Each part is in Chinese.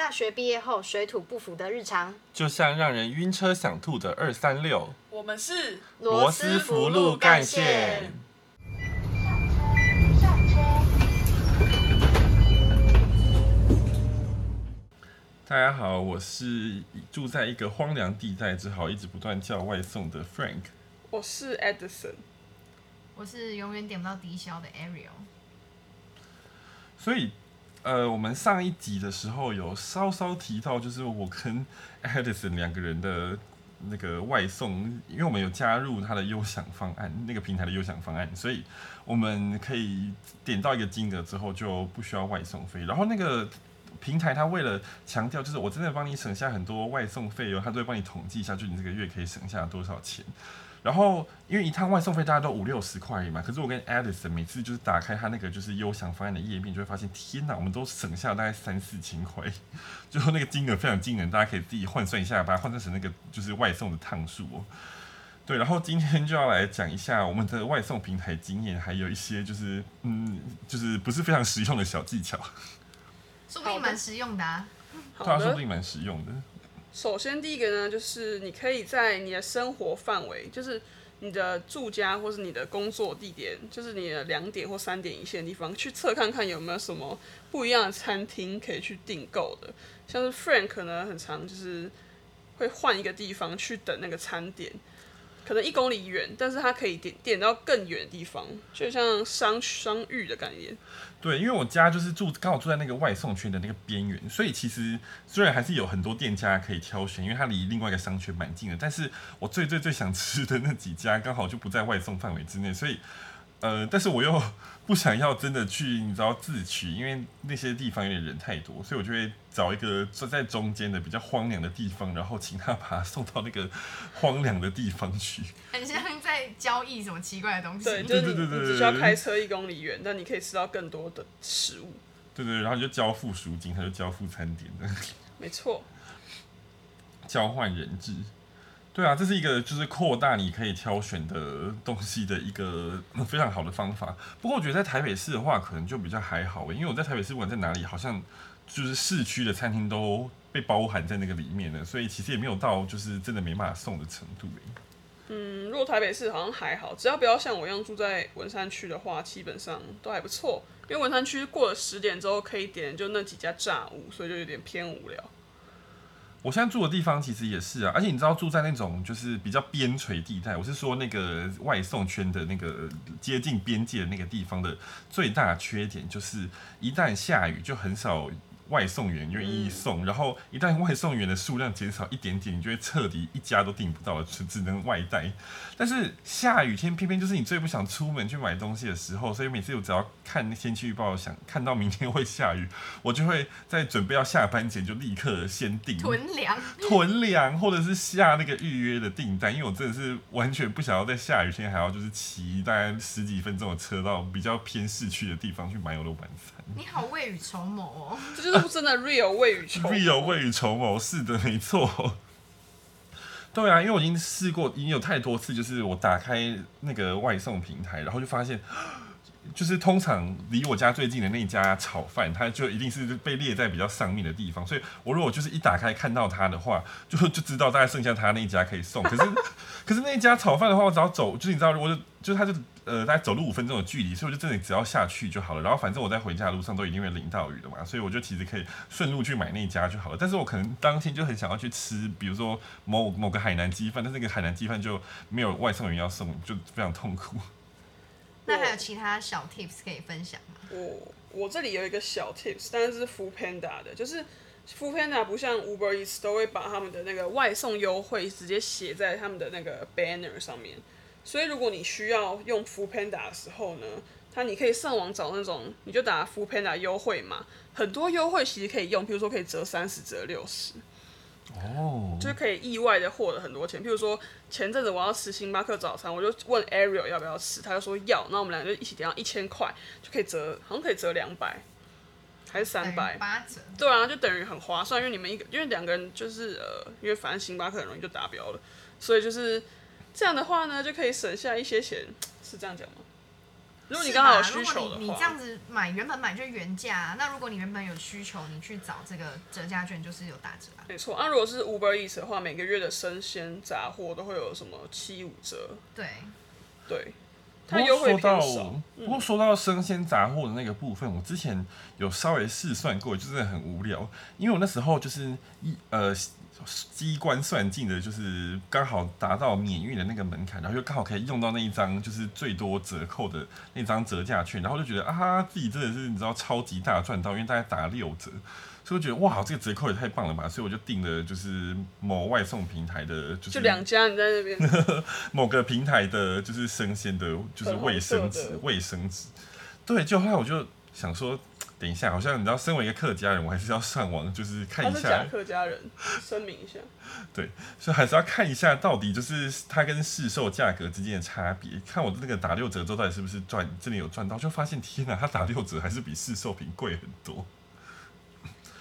大学毕业后水土不服的日常，就像让人晕车想吐的二三六。我们是罗斯福路干线。大家好，我是住在一个荒凉地带，只好一直不断叫外送的 Frank。我是 Edison。我是永远点不到低消的 Ariel。所以。呃，我们上一集的时候有稍稍提到，就是我跟 Edison 两个人的那个外送，因为我们有加入他的优享方案，那个平台的优享方案，所以我们可以点到一个金额之后就不需要外送费。然后那个平台他为了强调，就是我真的帮你省下很多外送费用，他都会帮你统计一下，就你这个月可以省下多少钱。然后，因为一趟外送费大家都五六十块嘛，可是我跟 Edison 每次就是打开他那个就是优享方案的页面，就会发现天哪，我们都省下大概三四千块，最后那个金额非常惊人，大家可以自己换算一下，把它换算成那个就是外送的趟数哦。对，然后今天就要来讲一下我们的外送平台经验，还有一些就是嗯，就是不是非常实用的小技巧，说不定蛮实用的啊。对啊，说不定蛮实用的。首先，第一个呢，就是你可以在你的生活范围，就是你的住家或是你的工作地点，就是你的两点或三点一线的地方，去测看看有没有什么不一样的餐厅可以去订购的。像是 Frank 呢，很常就是会换一个地方去等那个餐点。可能一公里远，但是它可以点点到更远的地方，就像商商域的概念。对，因为我家就是住刚好住在那个外送圈的那个边缘，所以其实虽然还是有很多店家可以挑选，因为它离另外一个商圈蛮近的，但是我最最最想吃的那几家刚好就不在外送范围之内，所以。呃，但是我又 不想要真的去，你知道自取，因为那些地方有点人太多，所以我就会找一个坐在中间的比较荒凉的地方，然后请他 把他送到那个荒凉的地方去。很像在交易什么奇怪的东西。对，就是你，你只需要开车一公里远，但你可以吃到更多的食物。对对，然后你就交付赎金，他就交付餐点的。没错。交换人质。对啊，这是一个就是扩大你可以挑选的东西的一个 非常好的方法。不过我觉得在台北市的话，可能就比较还好，因为我在台北市不管在哪里，好像就是市区的餐厅都被包含在那个里面了，所以其实也没有到就是真的没办法送的程度。嗯，如果台北市好像还好，只要不要像我一样住在文山区的话，基本上都还不错。因为文山区过了十点之后可以点就那几家炸物，所以就有点偏无聊。我现在住的地方其实也是啊，而且你知道住在那种就是比较边陲地带，我是说那个外送圈的那个接近边界的那个地方的最大缺点就是一旦下雨就很少。外送员愿意送，然后一旦外送员的数量减少一点点，你就会彻底一家都订不到了，只只能外带。但是下雨天偏偏就是你最不想出门去买东西的时候，所以每次我只要看天气预报，想看到明天会下雨，我就会在准备要下班前就立刻先订囤粮，囤粮，或者是下那个预约的订单，因为我真的是完全不想要在下雨天还要就是骑大概十几分钟的车到比较偏市区的地方去买我的晚餐。你好，未雨绸缪哦，这就是真的 real 未雨绸缪。real 未雨绸缪，是的，没错。对啊，因为我已经试过，已经有太多次，就是我打开那个外送平台，然后就发现，就是通常离我家最近的那家炒饭，它就一定是被列在比较上面的地方，所以我如果就是一打开看到它的话，就就知道大概剩下它那一家可以送。可是，可是那一家炒饭的话，我只要走，就是你知道，我就就它就。呃，大概走路五分钟的距离，所以我就真的只要下去就好了。然后反正我在回家的路上都一定会淋到雨的嘛，所以我就其实可以顺路去买那家就好了。但是我可能当天就很想要去吃，比如说某某个海南鸡饭，但是那个海南鸡饭就没有外送员要送，就非常痛苦。那还有其他小 tips 可以分享吗？我我这里有一个小 tips，但是是 Foodpanda 的，就是 Foodpanda 不像 Uber Eats 都会把他们的那个外送优惠直接写在他们的那个 banner 上面。所以，如果你需要用 Foodpanda 的时候呢，它你可以上网找那种，你就打 Foodpanda 优惠嘛，很多优惠其实可以用，譬如说可以折三十、折六十，哦，就是可以意外的获得很多钱。譬如说前阵子我要吃星巴克早餐，我就问 Ariel 要不要吃，他就说要，那我们俩就一起点上一千块，就可以折，好像可以折两百，还是三百？八折。对啊，就等于很划算，因为你们一个，因为两个人就是呃，因为反正星巴克很容易就达标了，所以就是。这样的话呢，就可以省下一些钱，是这样讲吗？如果你刚好有需求的话，如果你你这样子买原本买就是原价，那如果你原本有需求，你去找这个折价券就是有打折啊。没错，那、啊、如果是 Uber Eats 的话，每个月的生鲜杂货都会有什么七五折？对，对。不过说到，嗯、不过说到生鲜杂货的那个部分，我之前有稍微试算过，就是很无聊，因为我那时候就是一呃。机关算尽的，就是刚好达到免运的那个门槛，然后又刚好可以用到那一张就是最多折扣的那张折价券，然后就觉得啊，自己真的是你知道超级大赚到，因为大概打六折，所以我觉得哇，这个折扣也太棒了吧，所以我就订了就是某外送平台的，就是就两家你在那边某个平台的，就是生鲜的，就是卫生纸，卫生纸，对，就后来我就想说。等一下，好像你知道，身为一个客家人，我还是要上网，就是看一下。他是假客家人，声明一下。对，所以还是要看一下，到底就是它跟市售价格之间的差别。看我的那个打六折之后，到底是不是赚，真的有赚到？就发现，天哪，它打六折还是比市售品贵很多。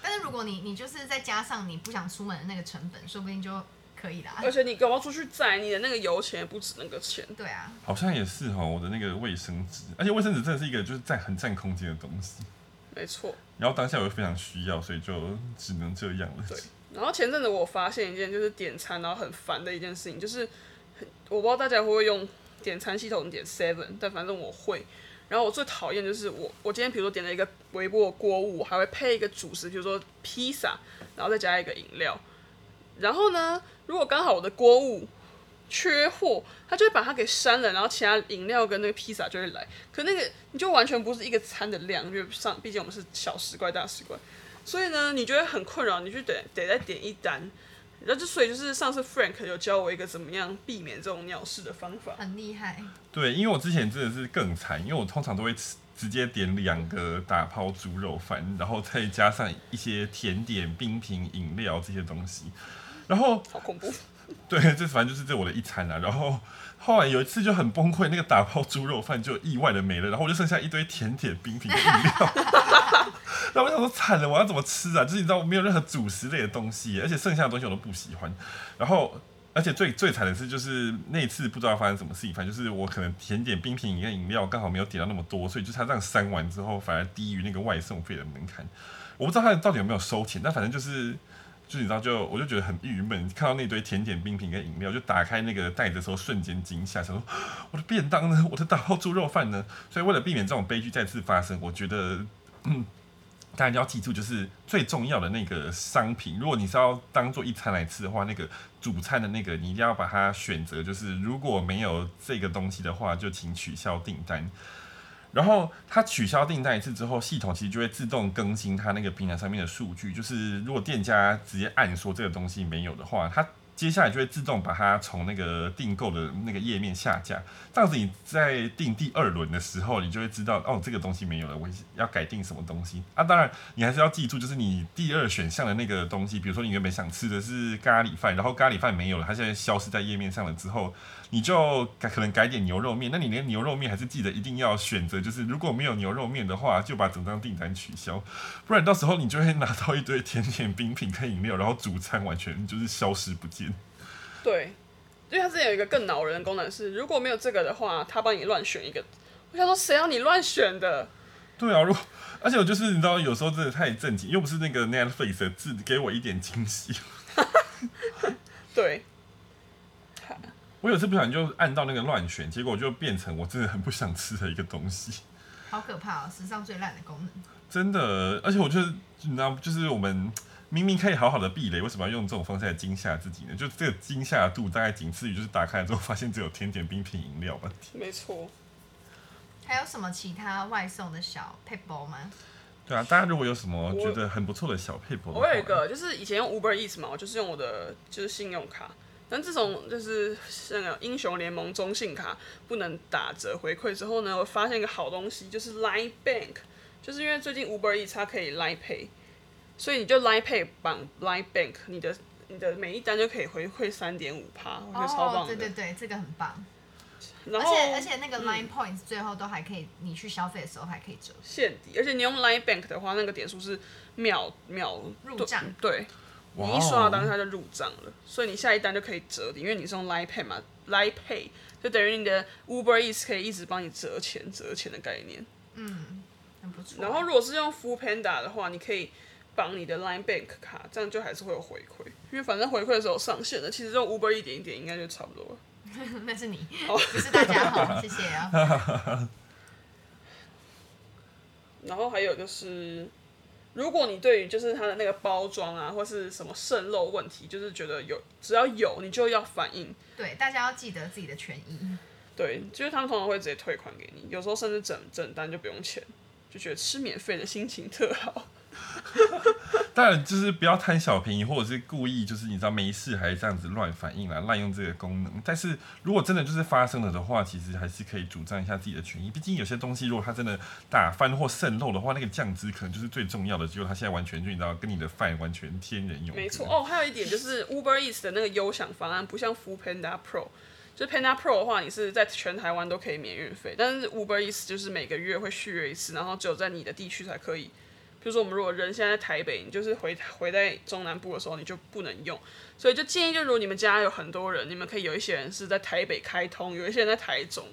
但是如果你你就是再加上你不想出门的那个成本，说不定就可以啦。而且你搞不好出去载，你的那个油钱也不止那个钱。对啊，好像也是哈，我的那个卫生纸，而且卫生纸真的是一个就是占很占空间的东西。没错，然后当下我又非常需要，所以就只能这样了。对，然后前阵子我发现一件就是点餐然后很烦的一件事情，就是我不知道大家会不会用点餐系统点 Seven，但反正我会。然后我最讨厌就是我我今天比如说点了一个微波锅物，还会配一个主食，比如说披萨，然后再加一个饮料。然后呢，如果刚好我的锅物缺货，他就会把它给删了，然后其他饮料跟那个披萨就会来。可那个你就完全不是一个餐的量，因为上毕竟我们是小食怪大食怪，所以呢，你觉得很困扰，你就得得再点一单。然后就所以就是上次 Frank 有教我一个怎么样避免这种鸟事的方法，很厉害。对，因为我之前真的是更惨，因为我通常都会直接点两个打抛猪肉饭，然后再加上一些甜点、冰品、饮料这些东西，然后好恐怖。对，这反正就是这我的一餐啦。然后后来有一次就很崩溃，那个打包猪肉饭就意外的没了，然后我就剩下一堆甜点、冰品、饮料。然后我想说惨了，我要怎么吃啊？就是你知道，没有任何主食类的东西，而且剩下的东西我都不喜欢。然后，而且最最惨的是，就是那次不知道发生什么事情，反正就是我可能甜点、冰品跟饮料刚好没有点到那么多，所以就他这样删完之后，反而低于那个外送费的门槛。我不知道他到底有没有收钱，但反正就是。就你知道，就我就觉得很郁闷，看到那堆甜点、冰品跟饮料，就打开那个袋子的时候，瞬间惊吓，想说我的便当呢？我的打包猪肉饭呢？所以为了避免这种悲剧再次发生，我觉得，嗯，大家要记住，就是最重要的那个商品，如果你是要当做一餐来吃的话，那个主餐的那个，你一定要把它选择，就是如果没有这个东西的话，就请取消订单。然后他取消订单一次之后，系统其实就会自动更新他那个平台上面的数据。就是如果店家直接按说这个东西没有的话，他接下来就会自动把它从那个订购的那个页面下架。这样子你在订第二轮的时候，你就会知道哦，这个东西没有了，我要改订什么东西啊？当然你还是要记住，就是你第二选项的那个东西，比如说你原本想吃的是咖喱饭，然后咖喱饭没有了，它现在消失在页面上了之后。你就改可能改点牛肉面，那你连牛肉面还是记得一定要选择，就是如果没有牛肉面的话，就把整张订单取消，不然到时候你就会拿到一堆甜点、冰品跟饮料，然后主餐完全就是消失不见。对，因为它之前有一个更恼人的功能是，如果没有这个的话，它帮你乱选一个。我想说，谁让你乱选的？对啊，如果而且我就是你知道，有时候真的太正经，又不是那个 Netflix 字给我一点惊喜。对。我有次不小心就按到那个乱选，结果就变成我真的很不想吃的一个东西。好可怕哦！史上最烂的功能。真的，而且我就是，你知道，就是我们明明可以好好的避雷，为什么要用这种方式来惊吓自己呢？就这个惊吓度大概仅次于就是打开之后发现只有甜点、冰品、饮料吧。没错。还有什么其他外送的小配包吗？对啊，大家如果有什么觉得很不错的小配包，我有一个，就是以前用 Uber Eats 嘛，我就是用我的就是信用卡。但自从就是那个英雄联盟中信卡不能打折回馈之后呢，我发现一个好东西，就是 Line Bank，就是因为最近 Uber Eats 它可以 Line Pay，所以你就 Line Pay 绑 Line Bank，你的你的每一单就可以回馈三点五趴，我觉得超棒的。哦，对对对，这个很棒。然后而且而且那个 Line Points 最后都还可以，你去消费的时候还可以折现抵，而且你用 Line Bank 的话，那个点数是秒秒入账，对。你一刷到当下就入账了，所以你下一单就可以折抵，因为你是用 Line Pay 嘛，Line Pay 就等于你的 Uber Eats 可以一直帮你折钱折钱的概念。嗯，很不错。然后如果是用 Foodpanda 的话，你可以绑你的 Line Bank 卡，这样就还是会有回馈，因为反正回馈的时候上线的，其实用 Uber 一点一点应该就差不多了。那是你，不是大家好，谢谢啊。然后还有就是，如果你对于就是它的那个包装啊，或是什么渗漏问题，就是觉得有只要有你就要反映。对，大家要记得自己的权益。对，就是他们通常会直接退款给你，有时候甚至整整单就不用钱，就觉得吃免费的心情特好。当然，就是不要贪小便宜，或者是故意就是你知道没事还这样子乱反应啦，滥用这个功能。但是如果真的就是发生了的话，其实还是可以主张一下自己的权益。毕竟有些东西如果它真的打翻或渗漏的话，那个酱汁可能就是最重要的，结果它现在完全就你知道跟你的饭完全天人永。没错哦，还有一点就是 Uber Eats 的那个优享方案不像 Foodpanda Pro，就是 Panda Pro 的话，你是在全台湾都可以免运费，但是 Uber Eats 就是每个月会续约一次，然后只有在你的地区才可以。比如说，我们如果人现在在台北，你就是回回在中南部的时候，你就不能用。所以就建议，就如果你们家有很多人，你们可以有一些人是在台北开通，有一些人在台中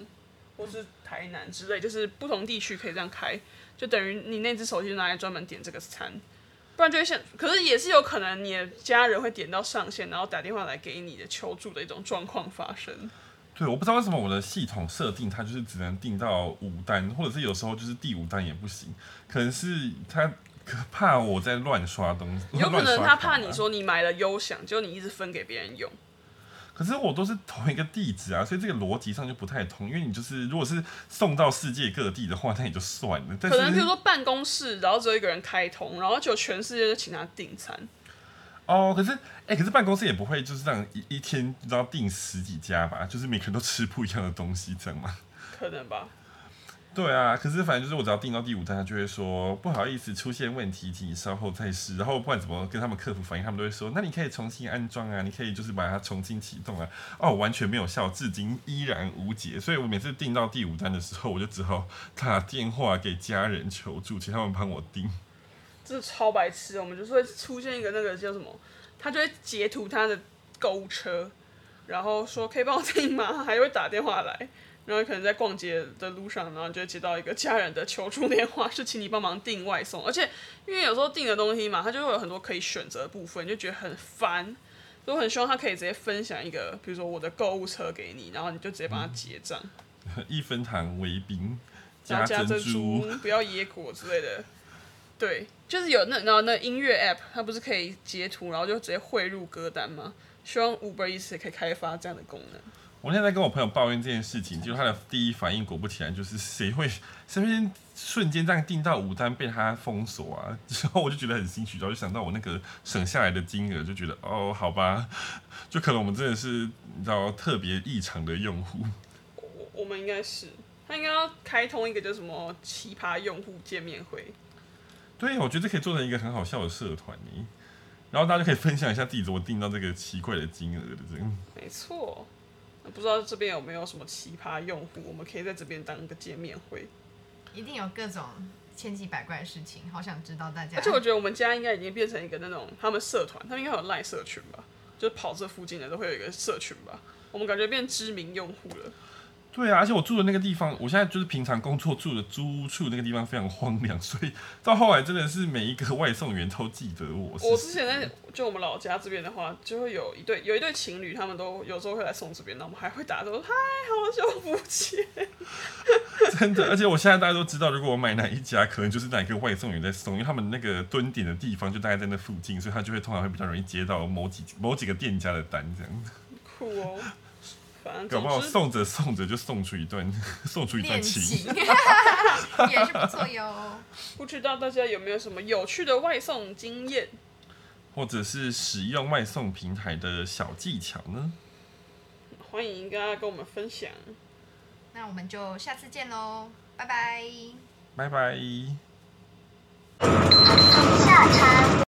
或是台南之类，就是不同地区可以这样开，就等于你那只手机拿来专门点这个餐，不然就会像，可是也是有可能你的家人会点到上线，然后打电话来给你的求助的一种状况发生。对，我不知道为什么我的系统设定它就是只能订到五单，或者是有时候就是第五单也不行，可能是他怕我在乱刷东西，有可能他怕你说你买了优享，结果你一直分给别人用。可是我都是同一个地址啊，所以这个逻辑上就不太通，因为你就是如果是送到世界各地的话，那也就算了。但是可能比如说办公室，然后只有一个人开通，然后就全世界就请他订餐。哦，可是，哎、欸，可是办公室也不会就是这样一一天你知道订十几家吧？就是每个人都吃不一样的东西，这样吗？可能吧。对啊，可是反正就是我只要订到第五单，他就会说不好意思，出现问题，请你稍后再试。然后不管怎么跟他们客服反映，他们都会说，那你可以重新安装啊，你可以就是把它重新启动啊。哦，完全没有效，至今依然无解。所以我每次订到第五单的时候，我就只好打电话给家人求助，请他们帮我订。这超白痴，我们就是会出现一个那个叫什么，他就会截图他的购物车，然后说可以帮我订吗？还会打电话来，然后可能在逛街的路上，然后就会接到一个家人的求助电话，是请你帮忙订外送。而且因为有时候订的东西嘛，他就会有很多可以选择的部分，就觉得很烦，所以我很希望他可以直接分享一个，比如说我的购物车给你，然后你就直接帮他结账。一分糖微冰加珍珠，不要椰果之类的。对，就是有那然后那音乐 app，它不是可以截图，然后就直接汇入歌单吗？希望 Uber Eats 也可以开发这样的功能。我现在在跟我朋友抱怨这件事情，就是他的第一反应，果不其然，就是 谁会身边瞬间这样订到五单被他封锁啊？之后我就觉得很心虚，然后就想到我那个省下来的金额，就觉得哦，好吧，就可能我们真的是你知道特别异常的用户。我我们应该是，他应该要开通一个叫什么奇葩用户见面会。对，我觉得这可以做成一个很好笑的社团呢，然后大家就可以分享一下自己怎么订到这个奇怪的金额的这个。没错，不知道这边有没有什么奇葩用户，我们可以在这边当一个见面会。一定有各种千奇百怪的事情，好想知道大家。而且我觉得我们家应该已经变成一个那种他们社团，他们应该有赖社群吧？就跑这附近的都会有一个社群吧？我们感觉变知名用户了。对啊，而且我住的那个地方，我现在就是平常工作住的租屋处那个地方非常荒凉，所以到后来真的是每一个外送员都记得我。我之前在就我们老家这边的话，就会有一对有一对情侣，他们都有时候会来送这边，那我们还会打说嗨，好久不见。真的，而且我现在大家都知道，如果我买哪一家，可能就是哪一个外送员在送，因为他们那个蹲点的地方就大概在那附近，所以他就会通常会比较容易接到某几某几个店家的单这样。酷哦。搞不好送着送着就送出一段，送出一段情，也是不错哟。不知道大家有没有什么有趣的外送经验，或者是使用外送平台的小技巧呢？欢迎大家跟我们分享。那我们就下次见喽，拜拜，拜拜。下餐。